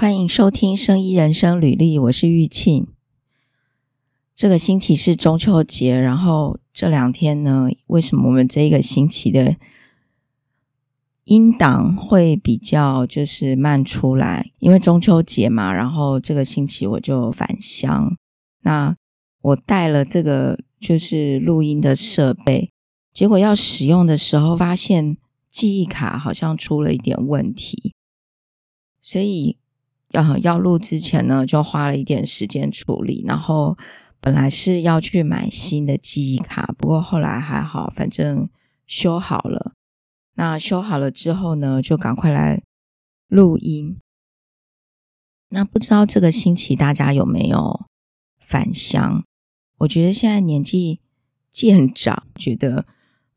欢迎收听《生医人生履历》，我是玉庆。这个星期是中秋节，然后这两天呢，为什么我们这一个星期的音档会比较就是慢出来？因为中秋节嘛，然后这个星期我就返乡，那我带了这个就是录音的设备，结果要使用的时候，发现记忆卡好像出了一点问题，所以。要要录之前呢，就花了一点时间处理。然后本来是要去买新的记忆卡，不过后来还好，反正修好了。那修好了之后呢，就赶快来录音。那不知道这个星期大家有没有返乡？我觉得现在年纪渐长，觉得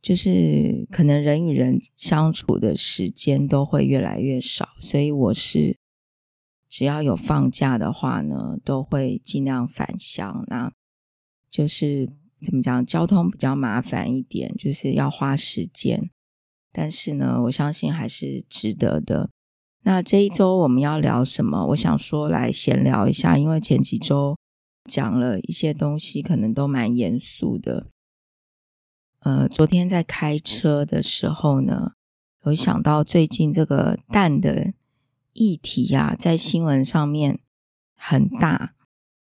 就是可能人与人相处的时间都会越来越少，所以我是。只要有放假的话呢，都会尽量返乡。那就是怎么讲，交通比较麻烦一点，就是要花时间。但是呢，我相信还是值得的。那这一周我们要聊什么？我想说来闲聊一下，因为前几周讲了一些东西，可能都蛮严肃的。呃，昨天在开车的时候呢，有想到最近这个蛋的。议题呀、啊，在新闻上面很大，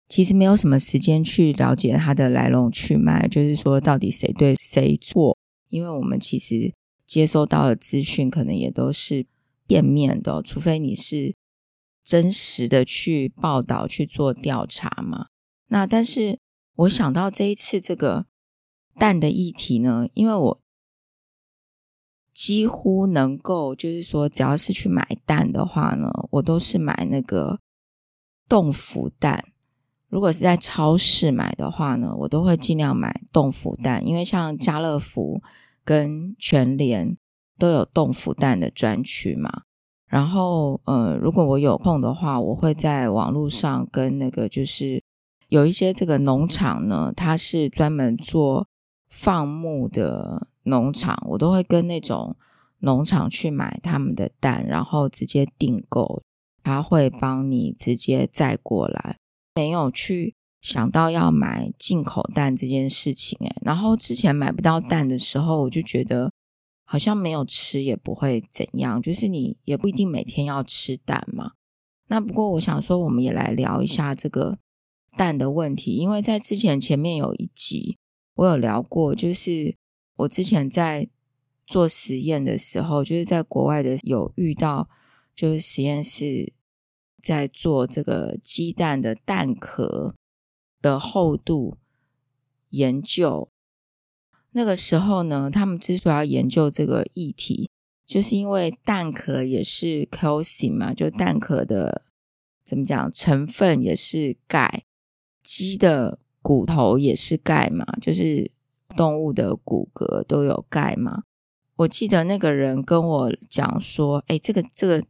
其实没有什么时间去了解它的来龙去脉，就是说到底谁对谁错，因为我们其实接收到的资讯可能也都是片面的，除非你是真实的去报道去做调查嘛。那但是我想到这一次这个蛋的议题呢，因为我。几乎能够，就是说，只要是去买蛋的话呢，我都是买那个冻腐蛋。如果是在超市买的话呢，我都会尽量买冻腐蛋，因为像家乐福跟全联都有冻腐蛋的专区嘛。然后，呃，如果我有空的话，我会在网络上跟那个就是有一些这个农场呢，它是专门做放牧的。农场，我都会跟那种农场去买他们的蛋，然后直接订购，他会帮你直接载过来，没有去想到要买进口蛋这件事情。诶，然后之前买不到蛋的时候，我就觉得好像没有吃也不会怎样，就是你也不一定每天要吃蛋嘛。那不过我想说，我们也来聊一下这个蛋的问题，因为在之前前面有一集我有聊过，就是。我之前在做实验的时候，就是在国外的有遇到，就是实验室在做这个鸡蛋的蛋壳的厚度研究。那个时候呢，他们之所以要研究这个议题，就是因为蛋壳也是 c a l c i 嘛，就蛋壳的怎么讲成分也是钙，鸡的骨头也是钙嘛，就是。动物的骨骼都有钙吗？我记得那个人跟我讲说，哎，这个这个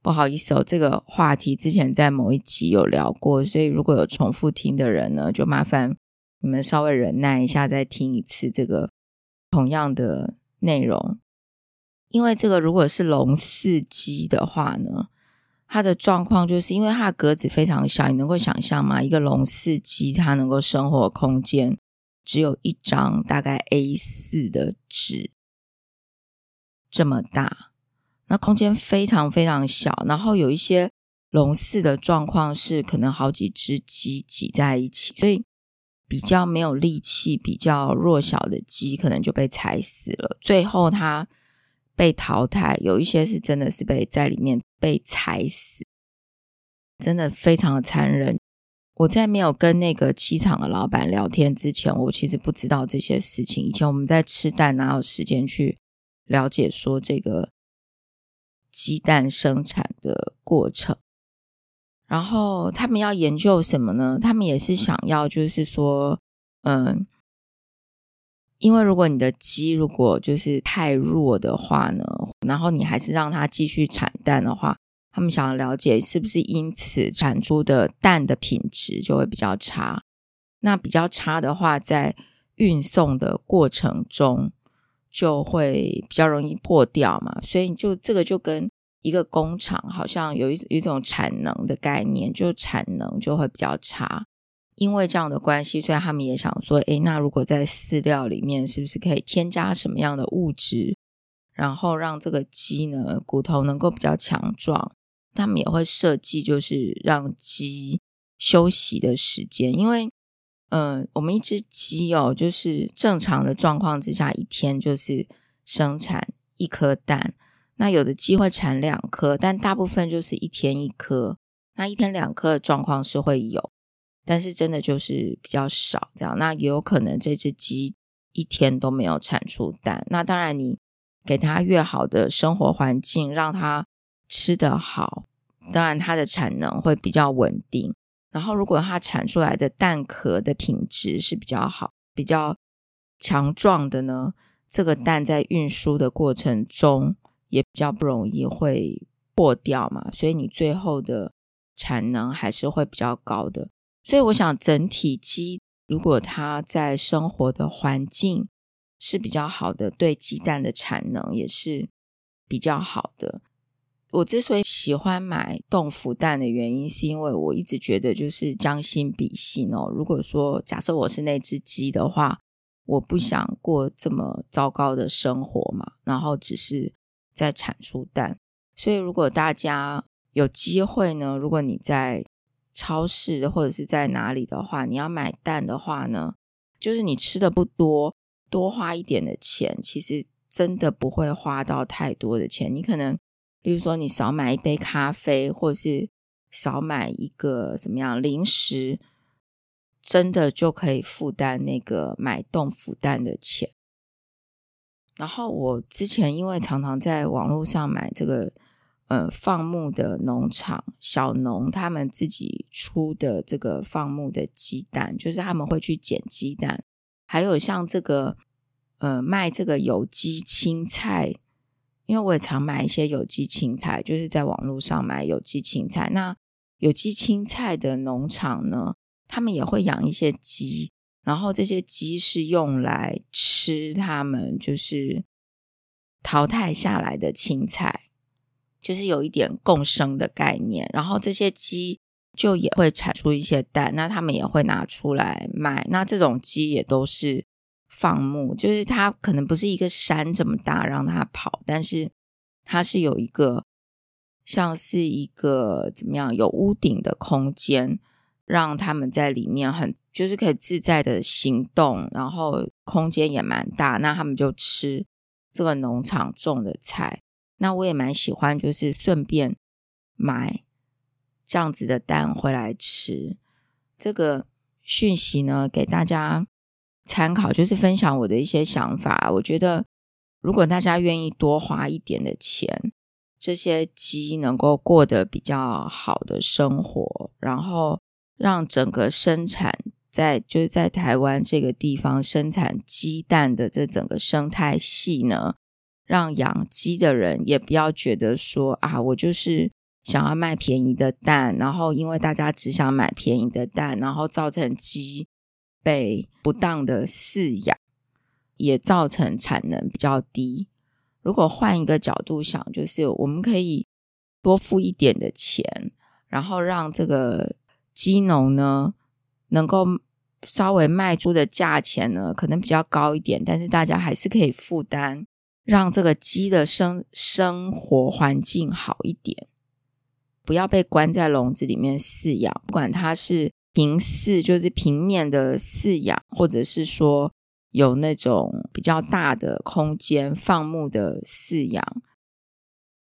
不好意思哦，这个话题之前在某一集有聊过，所以如果有重复听的人呢，就麻烦你们稍微忍耐一下，再听一次这个同样的内容。因为这个如果是龙四鸡的话呢，它的状况就是因为它的格子非常小，你能够想象吗？一个龙四鸡它能够生活空间。只有一张大概 A4 的纸这么大，那空间非常非常小。然后有一些笼饲的状况是可能好几只鸡挤在一起，所以比较没有力气、比较弱小的鸡可能就被踩死了。最后它被淘汰，有一些是真的是被在里面被踩死，真的非常的残忍。我在没有跟那个鸡场的老板聊天之前，我其实不知道这些事情。以前我们在吃蛋，哪有时间去了解说这个鸡蛋生产的过程？然后他们要研究什么呢？他们也是想要，就是说，嗯，因为如果你的鸡如果就是太弱的话呢，然后你还是让它继续产蛋的话。他们想要了解是不是因此产出的蛋的品质就会比较差？那比较差的话，在运送的过程中就会比较容易破掉嘛。所以就这个就跟一个工厂好像有一一种产能的概念，就产能就会比较差。因为这样的关系，所以他们也想说，诶，那如果在饲料里面，是不是可以添加什么样的物质，然后让这个鸡呢骨头能够比较强壮？他们也会设计，就是让鸡休息的时间，因为，嗯、我们一只鸡哦，就是正常的状况之下，一天就是生产一颗蛋。那有的鸡会产两颗，但大部分就是一天一颗。那一天两颗的状况是会有。但是真的就是比较少这样，那也有可能这只鸡一天都没有产出蛋。那当然，你给它越好的生活环境，让它吃得好，当然它的产能会比较稳定。然后，如果它产出来的蛋壳的品质是比较好、比较强壮的呢，这个蛋在运输的过程中也比较不容易会破掉嘛，所以你最后的产能还是会比较高的。所以我想，整体鸡如果它在生活的环境是比较好的，对鸡蛋的产能也是比较好的。我之所以喜欢买冻孵蛋的原因，是因为我一直觉得就是将心比心哦。如果说假设我是那只鸡的话，我不想过这么糟糕的生活嘛，然后只是在产出蛋。所以如果大家有机会呢，如果你在超市或者是在哪里的话，你要买蛋的话呢，就是你吃的不多，多花一点的钱，其实真的不会花到太多的钱。你可能，例如说，你少买一杯咖啡，或是少买一个什么样零食，真的就可以负担那个买冻腐蛋的钱。然后我之前因为常常在网络上买这个。呃，放牧的农场小农他们自己出的这个放牧的鸡蛋，就是他们会去捡鸡蛋，还有像这个呃卖这个有机青菜，因为我也常买一些有机青菜，就是在网络上买有机青菜。那有机青菜的农场呢，他们也会养一些鸡，然后这些鸡是用来吃他们就是淘汰下来的青菜。就是有一点共生的概念，然后这些鸡就也会产出一些蛋，那他们也会拿出来卖。那这种鸡也都是放牧，就是它可能不是一个山这么大让它跑，但是它是有一个像是一个怎么样有屋顶的空间，让他们在里面很就是可以自在的行动，然后空间也蛮大，那他们就吃这个农场种的菜。那我也蛮喜欢，就是顺便买这样子的蛋回来吃。这个讯息呢，给大家参考，就是分享我的一些想法。我觉得，如果大家愿意多花一点的钱，这些鸡能够过得比较好的生活，然后让整个生产在就是在台湾这个地方生产鸡蛋的这整个生态系呢。让养鸡的人也不要觉得说啊，我就是想要卖便宜的蛋，然后因为大家只想买便宜的蛋，然后造成鸡被不当的饲养，也造成产能比较低。如果换一个角度想，就是我们可以多付一点的钱，然后让这个鸡农呢能够稍微卖出的价钱呢可能比较高一点，但是大家还是可以负担。让这个鸡的生生活环境好一点，不要被关在笼子里面饲养。不管它是平饲，就是平面的饲养，或者是说有那种比较大的空间放牧的饲养，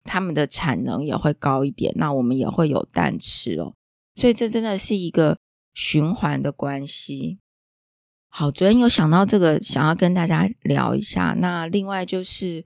它们的产能也会高一点。那我们也会有蛋吃哦。所以这真的是一个循环的关系。好，昨天有想到这个，想要跟大家聊一下。那另外就是，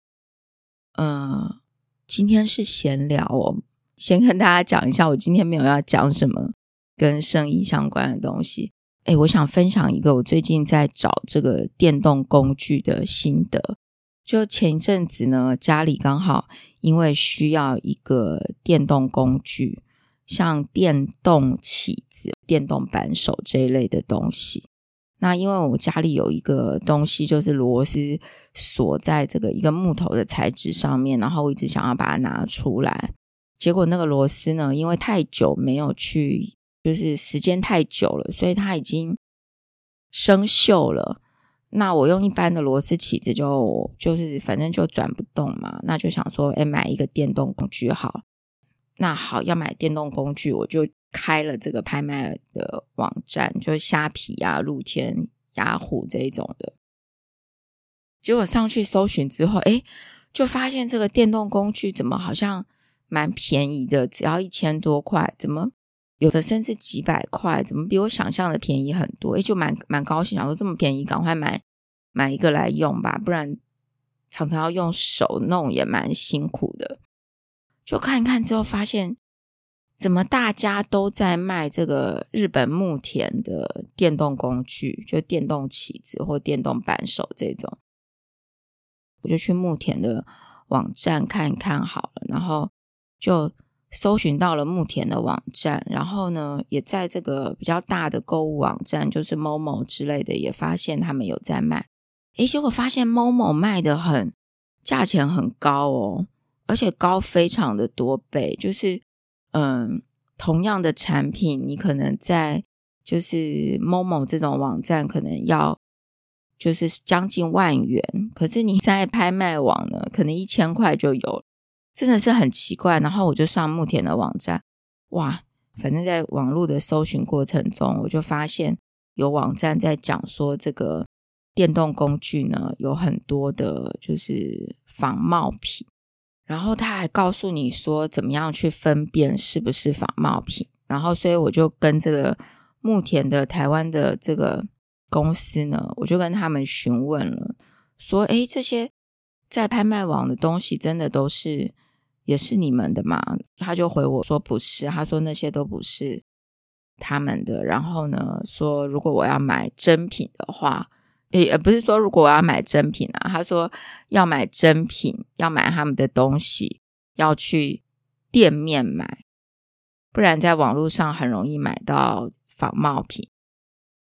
嗯、今天是闲聊哦，先跟大家讲一下，我今天没有要讲什么跟生意相关的东西。诶，我想分享一个我最近在找这个电动工具的心得。就前一阵子呢，家里刚好因为需要一个电动工具，像电动起子、电动扳手这一类的东西。那因为我家里有一个东西，就是螺丝锁在这个一个木头的材质上面，然后我一直想要把它拿出来，结果那个螺丝呢，因为太久没有去，就是时间太久了，所以它已经生锈了。那我用一般的螺丝起子就就是反正就转不动嘛，那就想说，哎，买一个电动工具好。那好，要买电动工具，我就开了这个拍卖的网站，就是虾皮啊、露天、雅虎这一种的。结果上去搜寻之后，哎，就发现这个电动工具怎么好像蛮便宜的，只要一千多块，怎么有的甚至几百块，怎么比我想象的便宜很多？哎，就蛮蛮高兴，想说这么便宜，赶快买买一个来用吧，不然常常要用手弄也蛮辛苦的。就看一看之后，发现怎么大家都在卖这个日本牧田的电动工具，就电动起子或电动扳手这种，我就去牧田的网站看一看好了，然后就搜寻到了牧田的网站，然后呢，也在这个比较大的购物网站，就是某某之类的，也发现他们有在卖。诶，结果发现某某卖的很，价钱很高哦。而且高非常的多倍，就是嗯，同样的产品，你可能在就是某某这种网站可能要就是将近万元，可是你在拍卖网呢，可能一千块就有，真的是很奇怪。然后我就上牧田的网站，哇，反正在网络的搜寻过程中，我就发现有网站在讲说这个电动工具呢，有很多的就是仿冒品。然后他还告诉你说怎么样去分辨是不是仿冒品，然后所以我就跟这个牧田的台湾的这个公司呢，我就跟他们询问了，说：诶，这些在拍卖网的东西真的都是也是你们的吗？他就回我说不是，他说那些都不是他们的。然后呢，说如果我要买真品的话。也不是说如果我要买真品啊，他说要买真品，要买他们的东西，要去店面买，不然在网络上很容易买到仿冒品。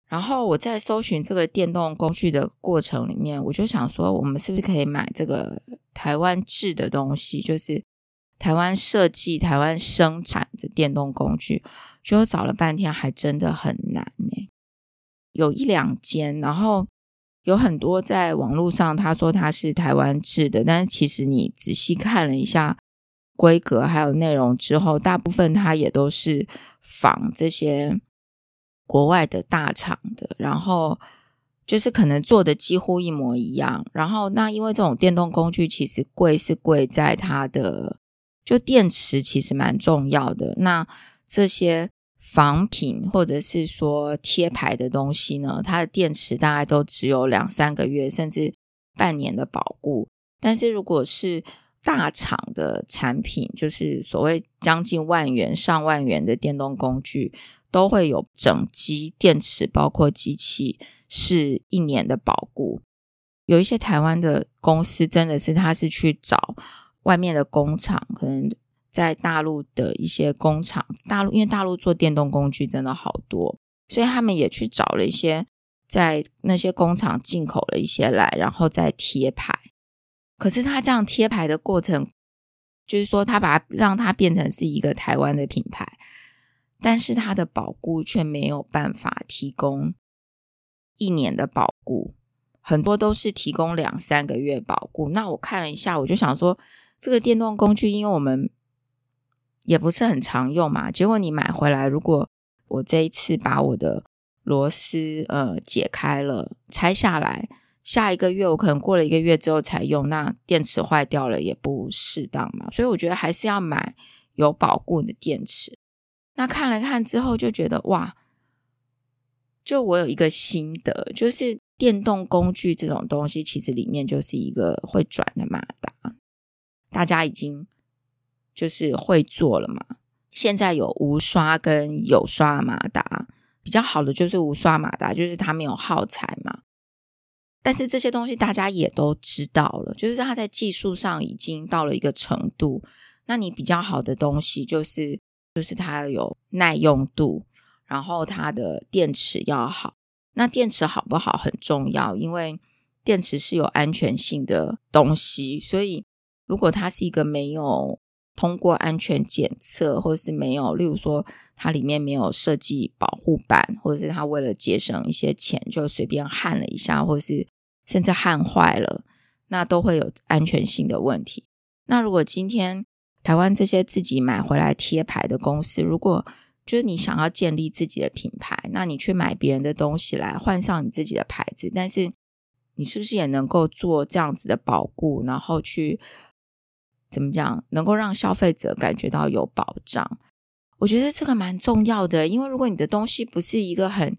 然后我在搜寻这个电动工具的过程里面，我就想说，我们是不是可以买这个台湾制的东西，就是台湾设计、台湾生产的电动工具？就找了半天，还真的很难呢。有一两间，然后。有很多在网络上，他说他是台湾制的，但是其实你仔细看了一下规格还有内容之后，大部分它也都是仿这些国外的大厂的，然后就是可能做的几乎一模一样。然后那因为这种电动工具其实贵是贵在它的，就电池其实蛮重要的。那这些。仿品或者是说贴牌的东西呢，它的电池大概都只有两三个月，甚至半年的保固。但是如果是大厂的产品，就是所谓将近万元、上万元的电动工具，都会有整机电池，包括机器是一年的保固。有一些台湾的公司真的是，他是去找外面的工厂，可能。在大陆的一些工厂，大陆因为大陆做电动工具真的好多，所以他们也去找了一些在那些工厂进口了一些来，然后再贴牌。可是他这样贴牌的过程，就是说他把它让它变成是一个台湾的品牌，但是它的保固却没有办法提供一年的保固，很多都是提供两三个月保固。那我看了一下，我就想说，这个电动工具，因为我们也不是很常用嘛，结果你买回来，如果我这一次把我的螺丝呃解开了，拆下来，下一个月我可能过了一个月之后才用，那电池坏掉了也不适当嘛，所以我觉得还是要买有保固的电池。那看了看之后就觉得哇，就我有一个心得，就是电动工具这种东西，其实里面就是一个会转的马达，大家已经。就是会做了嘛，现在有无刷跟有刷马达，比较好的就是无刷马达，就是它没有耗材嘛。但是这些东西大家也都知道了，就是它在技术上已经到了一个程度。那你比较好的东西就是，就是它要有耐用度，然后它的电池要好。那电池好不好很重要，因为电池是有安全性的东西，所以如果它是一个没有通过安全检测，或者是没有，例如说它里面没有设计保护板，或者是它为了节省一些钱就随便焊了一下，或者是甚至焊坏了，那都会有安全性的问题。那如果今天台湾这些自己买回来贴牌的公司，如果就是你想要建立自己的品牌，那你去买别人的东西来换上你自己的牌子，但是你是不是也能够做这样子的保护，然后去怎么讲，能够让消费者感觉到有保障？我觉得这个蛮重要的，因为如果你的东西不是一个很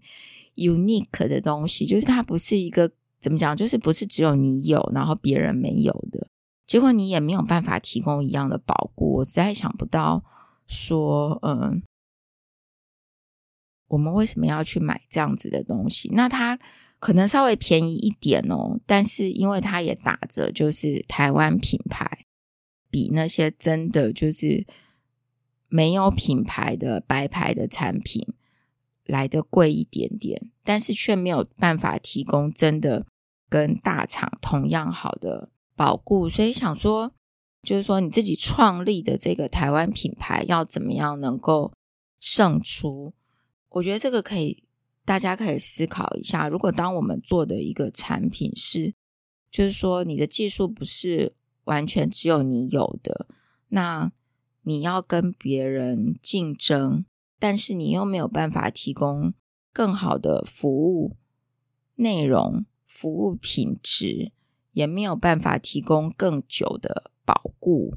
unique 的东西，就是它不是一个怎么讲，就是不是只有你有，然后别人没有的，结果你也没有办法提供一样的保护，我实在想不到说，嗯。我们为什么要去买这样子的东西？那它可能稍微便宜一点哦，但是因为它也打着就是台湾品牌，比那些真的就是没有品牌的白牌的产品来的贵一点点，但是却没有办法提供真的跟大厂同样好的保固。所以想说，就是说你自己创立的这个台湾品牌要怎么样能够胜出？我觉得这个可以，大家可以思考一下。如果当我们做的一个产品是，就是说你的技术不是完全只有你有的，那你要跟别人竞争，但是你又没有办法提供更好的服务内容、服务品质，也没有办法提供更久的保固，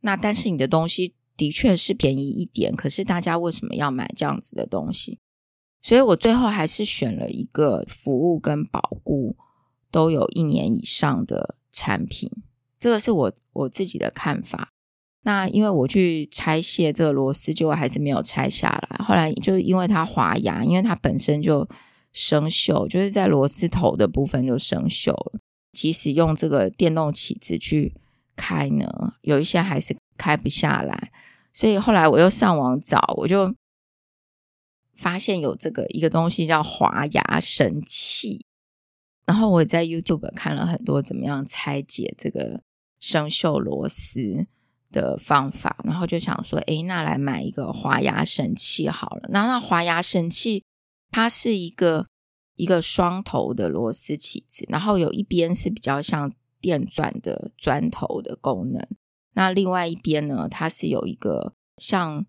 那但是你的东西。的确是便宜一点，可是大家为什么要买这样子的东西？所以我最后还是选了一个服务跟保固都有一年以上的产品。这个是我我自己的看法。那因为我去拆卸这个螺丝，结果还是没有拆下来。后来就因为它滑牙，因为它本身就生锈，就是在螺丝头的部分就生锈了。即使用这个电动起子去开呢，有一些还是。开不下来，所以后来我又上网找，我就发现有这个一个东西叫滑牙神器，然后我在 YouTube 看了很多怎么样拆解这个生锈螺丝的方法，然后就想说，诶，那来买一个滑牙神器好了。那那滑牙神器它是一个一个双头的螺丝起子，然后有一边是比较像电钻的钻头的功能。那另外一边呢，它是有一个像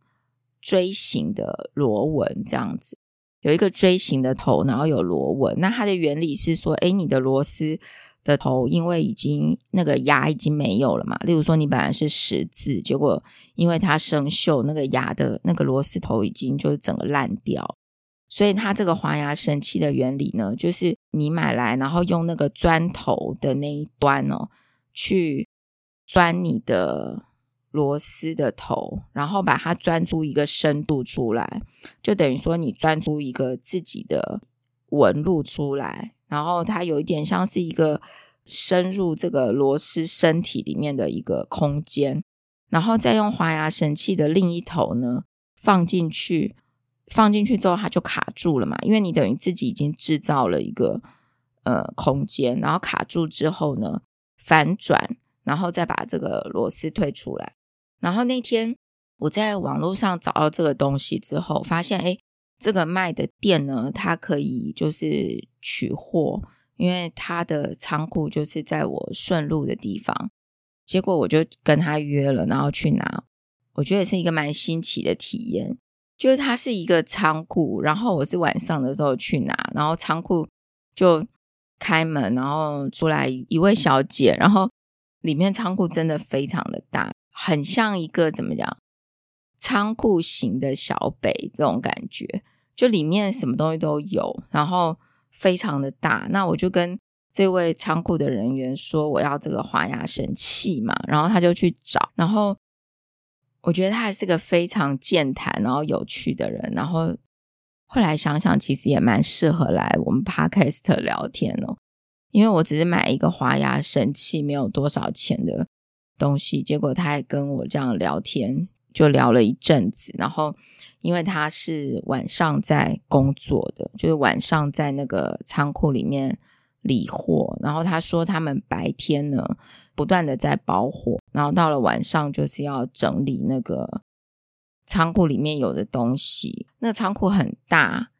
锥形的螺纹这样子，有一个锥形的头，然后有螺纹。那它的原理是说，诶，你的螺丝的头因为已经那个牙已经没有了嘛，例如说你本来是十字，结果因为它生锈，那个牙的那个螺丝头已经就是整个烂掉，所以它这个滑牙神器的原理呢，就是你买来，然后用那个钻头的那一端哦去。钻你的螺丝的头，然后把它钻出一个深度出来，就等于说你钻出一个自己的纹路出来，然后它有一点像是一个深入这个螺丝身体里面的一个空间，然后再用滑牙神器的另一头呢放进去，放进去之后它就卡住了嘛，因为你等于自己已经制造了一个呃空间，然后卡住之后呢反转。然后再把这个螺丝退出来。然后那天我在网络上找到这个东西之后，发现哎，这个卖的店呢，它可以就是取货，因为它的仓库就是在我顺路的地方。结果我就跟他约了，然后去拿。我觉得是一个蛮新奇的体验，就是它是一个仓库，然后我是晚上的时候去拿，然后仓库就开门，然后出来一位小姐，然后。里面仓库真的非常的大，很像一个怎么讲仓库型的小北这种感觉，就里面什么东西都有，然后非常的大。那我就跟这位仓库的人员说我要这个滑牙神器嘛，然后他就去找，然后我觉得他还是个非常健谈然后有趣的人，然后后来想想其实也蛮适合来我们 Podcast 聊天哦。因为我只是买一个滑牙神器，没有多少钱的东西，结果他还跟我这样聊天，就聊了一阵子。然后，因为他是晚上在工作的，就是晚上在那个仓库里面理货。然后他说，他们白天呢不断的在包货，然后到了晚上就是要整理那个仓库里面有的东西。那仓库很大，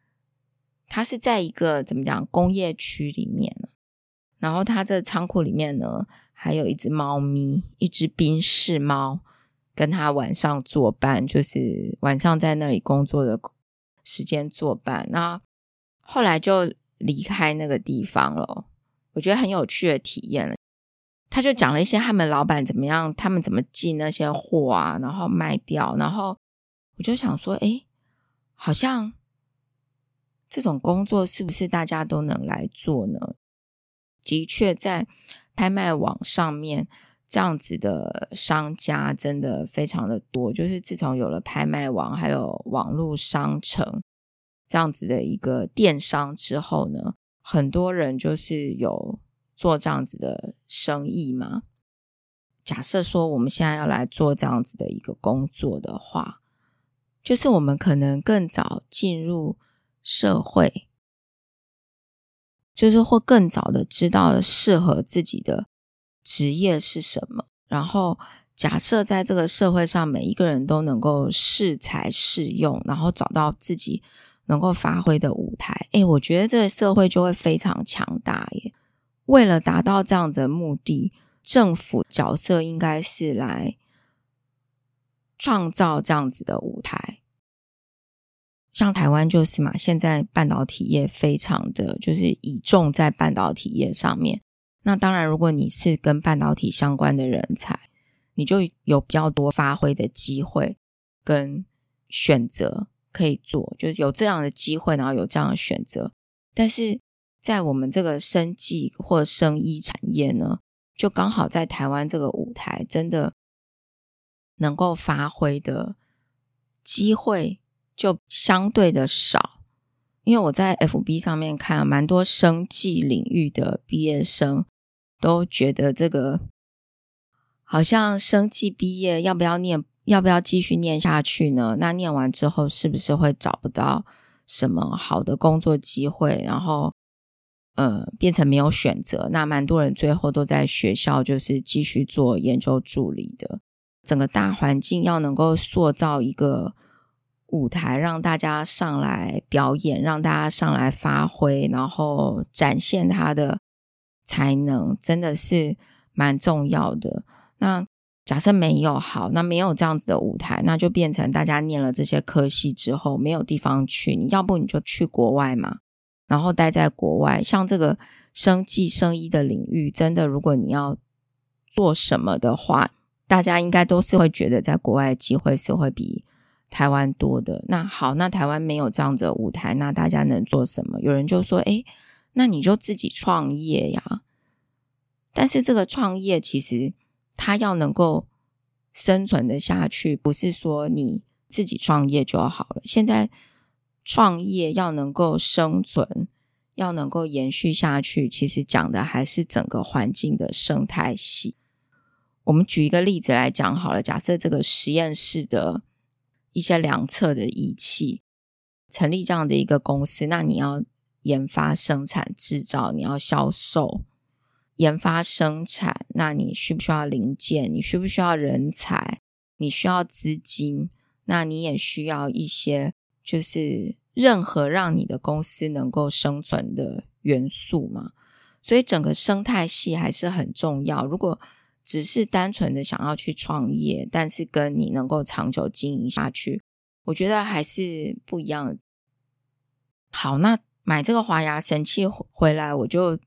它是在一个怎么讲工业区里面。然后他这仓库里面呢，还有一只猫咪，一只宾士猫，跟他晚上作伴，就是晚上在那里工作的时间作伴。那后来就离开那个地方了，我觉得很有趣的体验了。他就讲了一些他们老板怎么样，他们怎么进那些货啊，然后卖掉。然后我就想说，诶，好像这种工作是不是大家都能来做呢？的确，在拍卖网上面，这样子的商家真的非常的多。就是自从有了拍卖网，还有网络商城这样子的一个电商之后呢，很多人就是有做这样子的生意嘛。假设说我们现在要来做这样子的一个工作的话，就是我们可能更早进入社会。就是会更早的知道适合自己的职业是什么，然后假设在这个社会上每一个人都能够适才适用，然后找到自己能够发挥的舞台，诶，我觉得这个社会就会非常强大耶。为了达到这样的目的，政府角色应该是来创造这样子的舞台。像台湾就是嘛，现在半导体业非常的就是倚重在半导体业上面。那当然，如果你是跟半导体相关的人才，你就有比较多发挥的机会跟选择可以做，就是有这样的机会，然后有这样的选择。但是在我们这个生技或生医产业呢，就刚好在台湾这个舞台，真的能够发挥的机会。就相对的少，因为我在 FB 上面看蛮多生技领域的毕业生都觉得这个好像生技毕业要不要念，要不要继续念下去呢？那念完之后是不是会找不到什么好的工作机会？然后呃变成没有选择？那蛮多人最后都在学校就是继续做研究助理的。整个大环境要能够塑造一个。舞台让大家上来表演，让大家上来发挥，然后展现他的才能，真的是蛮重要的。那假设没有好，那没有这样子的舞台，那就变成大家念了这些科系之后没有地方去。你要不你就去国外嘛，然后待在国外。像这个生计生医的领域，真的如果你要做什么的话，大家应该都是会觉得在国外机会是会比。台湾多的。那好，那台湾没有这样的舞台，那大家能做什么？有人就说：“诶，那你就自己创业呀。”但是这个创业其实它要能够生存的下去，不是说你自己创业就好了。现在创业要能够生存，要能够延续下去，其实讲的还是整个环境的生态系。我们举一个例子来讲好了，假设这个实验室的。一些量测的仪器，成立这样的一个公司，那你要研发、生产、制造，你要销售、研发、生产，那你需不需要零件？你需不需要人才？你需要资金？那你也需要一些，就是任何让你的公司能够生存的元素嘛。所以整个生态系还是很重要。如果只是单纯的想要去创业，但是跟你能够长久经营下去，我觉得还是不一样的。好，那买这个华牙神器回来，我就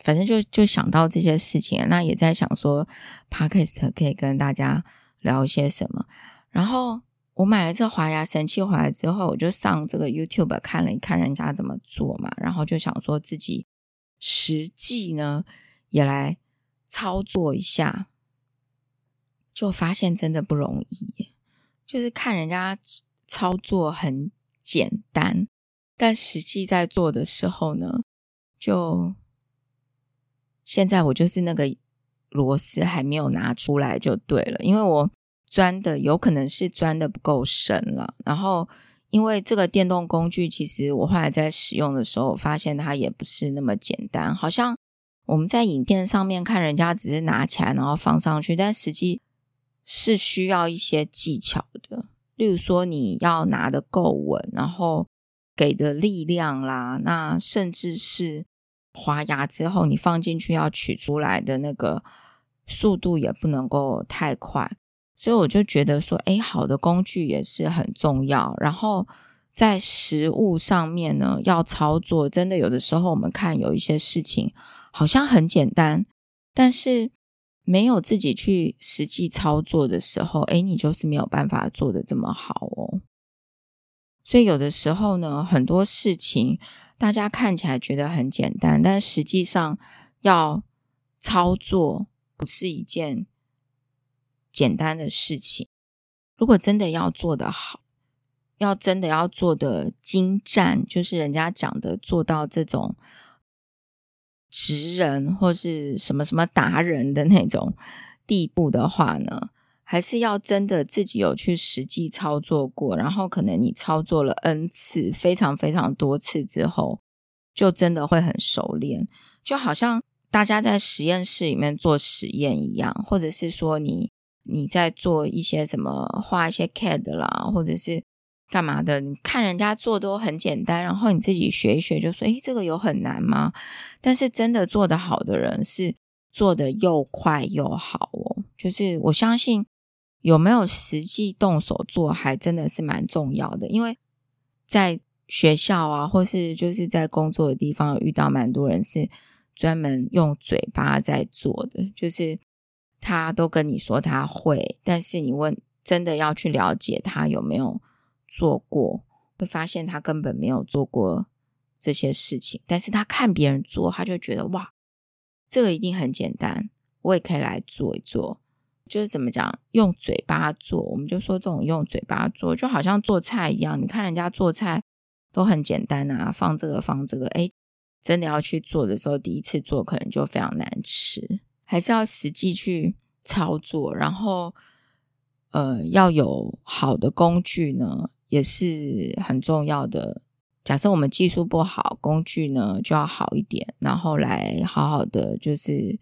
反正就就想到这些事情，那也在想说，Podcast 可以跟大家聊一些什么。然后我买了这个华牙神器回来之后，我就上这个 YouTube 看了一看人家怎么做嘛，然后就想说自己实际呢也来。操作一下，就发现真的不容易。就是看人家操作很简单，但实际在做的时候呢，就现在我就是那个螺丝还没有拿出来就对了。因为我钻的有可能是钻的不够深了。然后，因为这个电动工具，其实我后来在使用的时候，发现它也不是那么简单。好像我们在影片上面看人家只是拿起来然后放上去，但实际是需要一些技巧的。例如说，你要拿得够稳，然后给的力量啦，那甚至是。滑牙之后，你放进去要取出来的那个速度也不能够太快，所以我就觉得说，哎，好的工具也是很重要。然后在实物上面呢，要操作，真的有的时候我们看有一些事情好像很简单，但是没有自己去实际操作的时候，哎，你就是没有办法做得这么好哦。所以有的时候呢，很多事情。大家看起来觉得很简单，但实际上要操作不是一件简单的事情。如果真的要做得好，要真的要做得精湛，就是人家讲的做到这种职人或是什么什么达人的那种地步的话呢，还是要真的自己有去实际操作过，然后可能你操作了 N 次，非常非常多次之后，就真的会很熟练。就好像大家在实验室里面做实验一样，或者是说你你在做一些什么画一些 CAD 啦，或者是干嘛的，你看人家做都很简单，然后你自己学一学，就说：“诶，这个有很难吗？”但是真的做得好的人是做得又快又好哦。就是我相信。有没有实际动手做，还真的是蛮重要的。因为在学校啊，或是就是在工作的地方，遇到蛮多人是专门用嘴巴在做的，就是他都跟你说他会，但是你问真的要去了解他有没有做过，会发现他根本没有做过这些事情。但是他看别人做，他就觉得哇，这个一定很简单，我也可以来做一做。就是怎么讲，用嘴巴做，我们就说这种用嘴巴做，就好像做菜一样。你看人家做菜都很简单啊，放这个放这个，诶，真的要去做的时候，第一次做可能就非常难吃，还是要实际去操作。然后，呃，要有好的工具呢，也是很重要的。假设我们技术不好，工具呢就要好一点，然后来好好的就是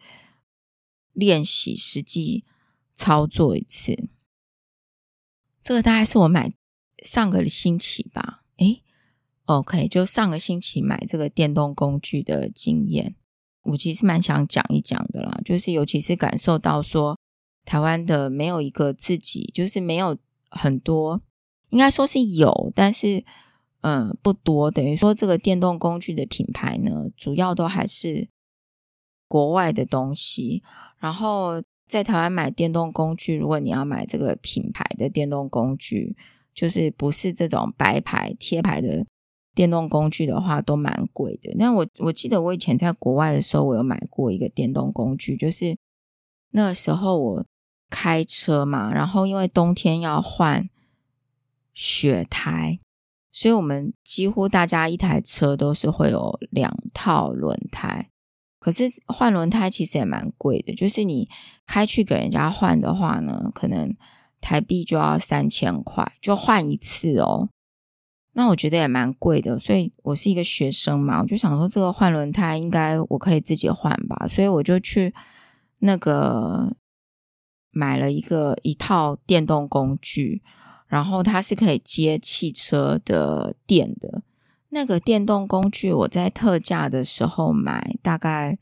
练习实际。操作一次，这个大概是我买上个星期吧。诶，OK，就上个星期买这个电动工具的经验，我其实蛮想讲一讲的啦。就是尤其是感受到说，台湾的没有一个自己，就是没有很多，应该说是有，但是嗯不多。等于说这个电动工具的品牌呢，主要都还是国外的东西，然后。在台湾买电动工具，如果你要买这个品牌的电动工具，就是不是这种白牌贴牌的电动工具的话，都蛮贵的。那我我记得我以前在国外的时候，我有买过一个电动工具，就是那个时候我开车嘛，然后因为冬天要换雪胎，所以我们几乎大家一台车都是会有两套轮胎。可是换轮胎其实也蛮贵的，就是你开去给人家换的话呢，可能台币就要三千块，就换一次哦。那我觉得也蛮贵的，所以我是一个学生嘛，我就想说这个换轮胎应该我可以自己换吧，所以我就去那个买了一个一套电动工具，然后它是可以接汽车的电的。那个电动工具我在特价的时候买，大概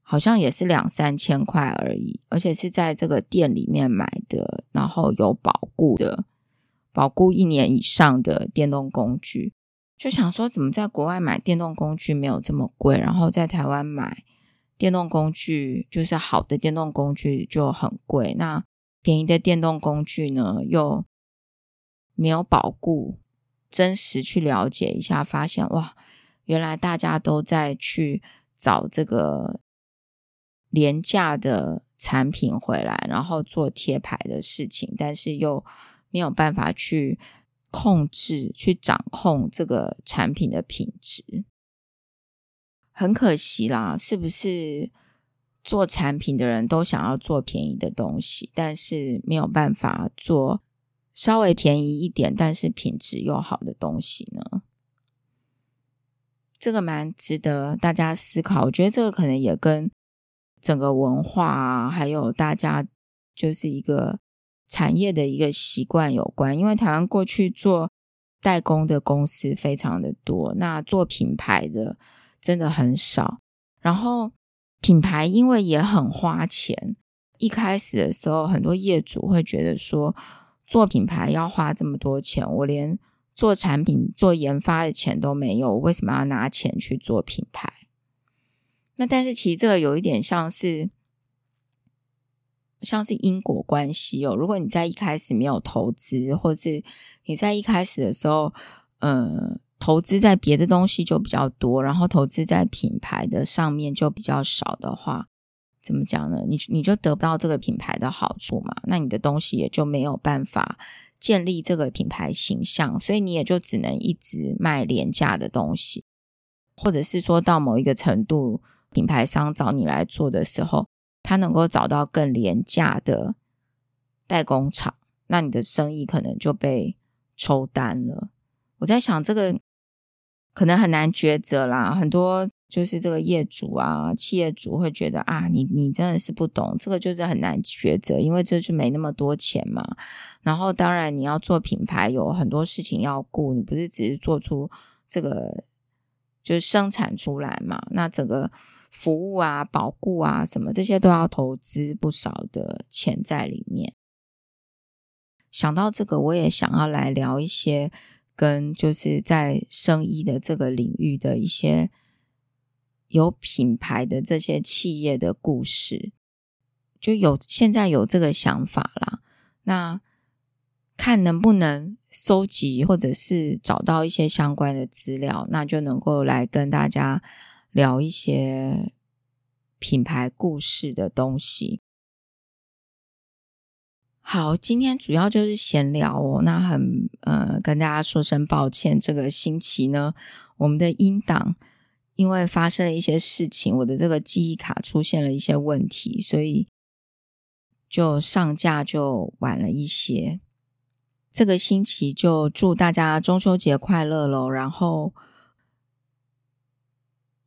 好像也是两三千块而已，而且是在这个店里面买的，然后有保固的，保固一年以上的电动工具。就想说，怎么在国外买电动工具没有这么贵，然后在台湾买电动工具，就是好的电动工具就很贵。那便宜的电动工具呢，又没有保固。真实去了解一下，发现哇，原来大家都在去找这个廉价的产品回来，然后做贴牌的事情，但是又没有办法去控制、去掌控这个产品的品质，很可惜啦，是不是？做产品的人都想要做便宜的东西，但是没有办法做稍微便宜一点，但是品质又好的东西呢？这个蛮值得大家思考。我觉得这个可能也跟整个文化啊，还有大家就是一个产业的一个习惯有关。因为台湾过去做代工的公司非常的多，那做品牌的真的很少。然后品牌因为也很花钱，一开始的时候很多业主会觉得说，做品牌要花这么多钱，我连做产品、做研发的钱都没有，我为什么要拿钱去做品牌？那但是其实这个有一点像是，像是因果关系哦。如果你在一开始没有投资，或是你在一开始的时候，呃，投资在别的东西就比较多，然后投资在品牌的上面就比较少的话，怎么讲呢？你你就得不到这个品牌的好处嘛？那你的东西也就没有办法。建立这个品牌形象，所以你也就只能一直卖廉价的东西，或者是说到某一个程度，品牌商找你来做的时候，他能够找到更廉价的代工厂，那你的生意可能就被抽单了。我在想，这个可能很难抉择啦，很多。就是这个业主啊，企业主会觉得啊，你你真的是不懂，这个就是很难抉择，因为这是没那么多钱嘛。然后当然你要做品牌，有很多事情要顾，你不是只是做出这个就是生产出来嘛？那整个服务啊、保固啊什么这些都要投资不少的钱在里面。想到这个，我也想要来聊一些跟就是在生意的这个领域的一些。有品牌的这些企业的故事，就有现在有这个想法啦。那看能不能搜集或者是找到一些相关的资料，那就能够来跟大家聊一些品牌故事的东西。好，今天主要就是闲聊哦。那很呃，跟大家说声抱歉，这个星期呢，我们的音档。因为发生了一些事情，我的这个记忆卡出现了一些问题，所以就上架就晚了一些。这个星期就祝大家中秋节快乐喽！然后，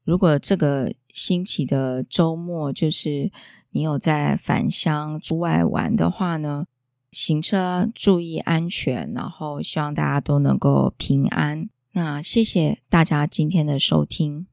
如果这个星期的周末就是你有在返乡出外玩的话呢，行车注意安全，然后希望大家都能够平安。那谢谢大家今天的收听。